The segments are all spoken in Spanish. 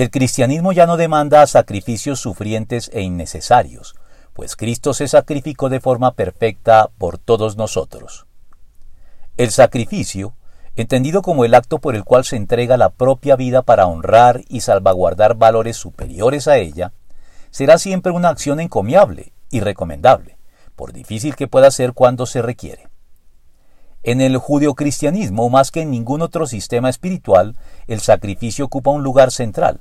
El cristianismo ya no demanda sacrificios sufrientes e innecesarios, pues Cristo se sacrificó de forma perfecta por todos nosotros. El sacrificio, entendido como el acto por el cual se entrega la propia vida para honrar y salvaguardar valores superiores a ella, será siempre una acción encomiable y recomendable, por difícil que pueda ser cuando se requiere. En el judeocristianismo, más que en ningún otro sistema espiritual, el sacrificio ocupa un lugar central,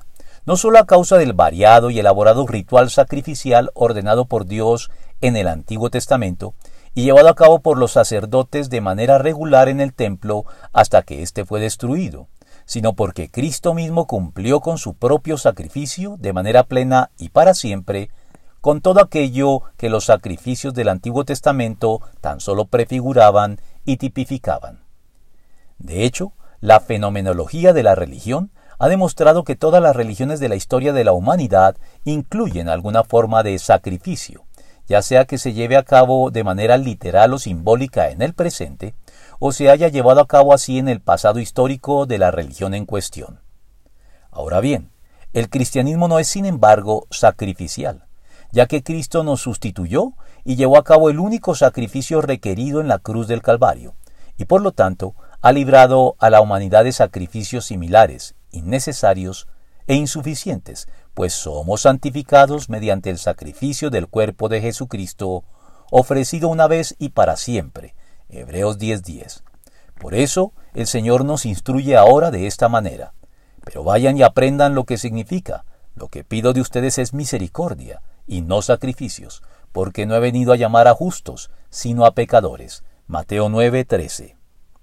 no solo a causa del variado y elaborado ritual sacrificial ordenado por Dios en el Antiguo Testamento y llevado a cabo por los sacerdotes de manera regular en el templo hasta que éste fue destruido, sino porque Cristo mismo cumplió con su propio sacrificio de manera plena y para siempre con todo aquello que los sacrificios del Antiguo Testamento tan solo prefiguraban y tipificaban. De hecho, la fenomenología de la religión ha demostrado que todas las religiones de la historia de la humanidad incluyen alguna forma de sacrificio, ya sea que se lleve a cabo de manera literal o simbólica en el presente, o se haya llevado a cabo así en el pasado histórico de la religión en cuestión. Ahora bien, el cristianismo no es sin embargo sacrificial, ya que Cristo nos sustituyó y llevó a cabo el único sacrificio requerido en la cruz del Calvario, y por lo tanto ha librado a la humanidad de sacrificios similares, innecesarios e insuficientes, pues somos santificados mediante el sacrificio del cuerpo de Jesucristo, ofrecido una vez y para siempre. Hebreos 10:10. Por eso el Señor nos instruye ahora de esta manera. Pero vayan y aprendan lo que significa. Lo que pido de ustedes es misericordia y no sacrificios, porque no he venido a llamar a justos, sino a pecadores. Mateo 9:13.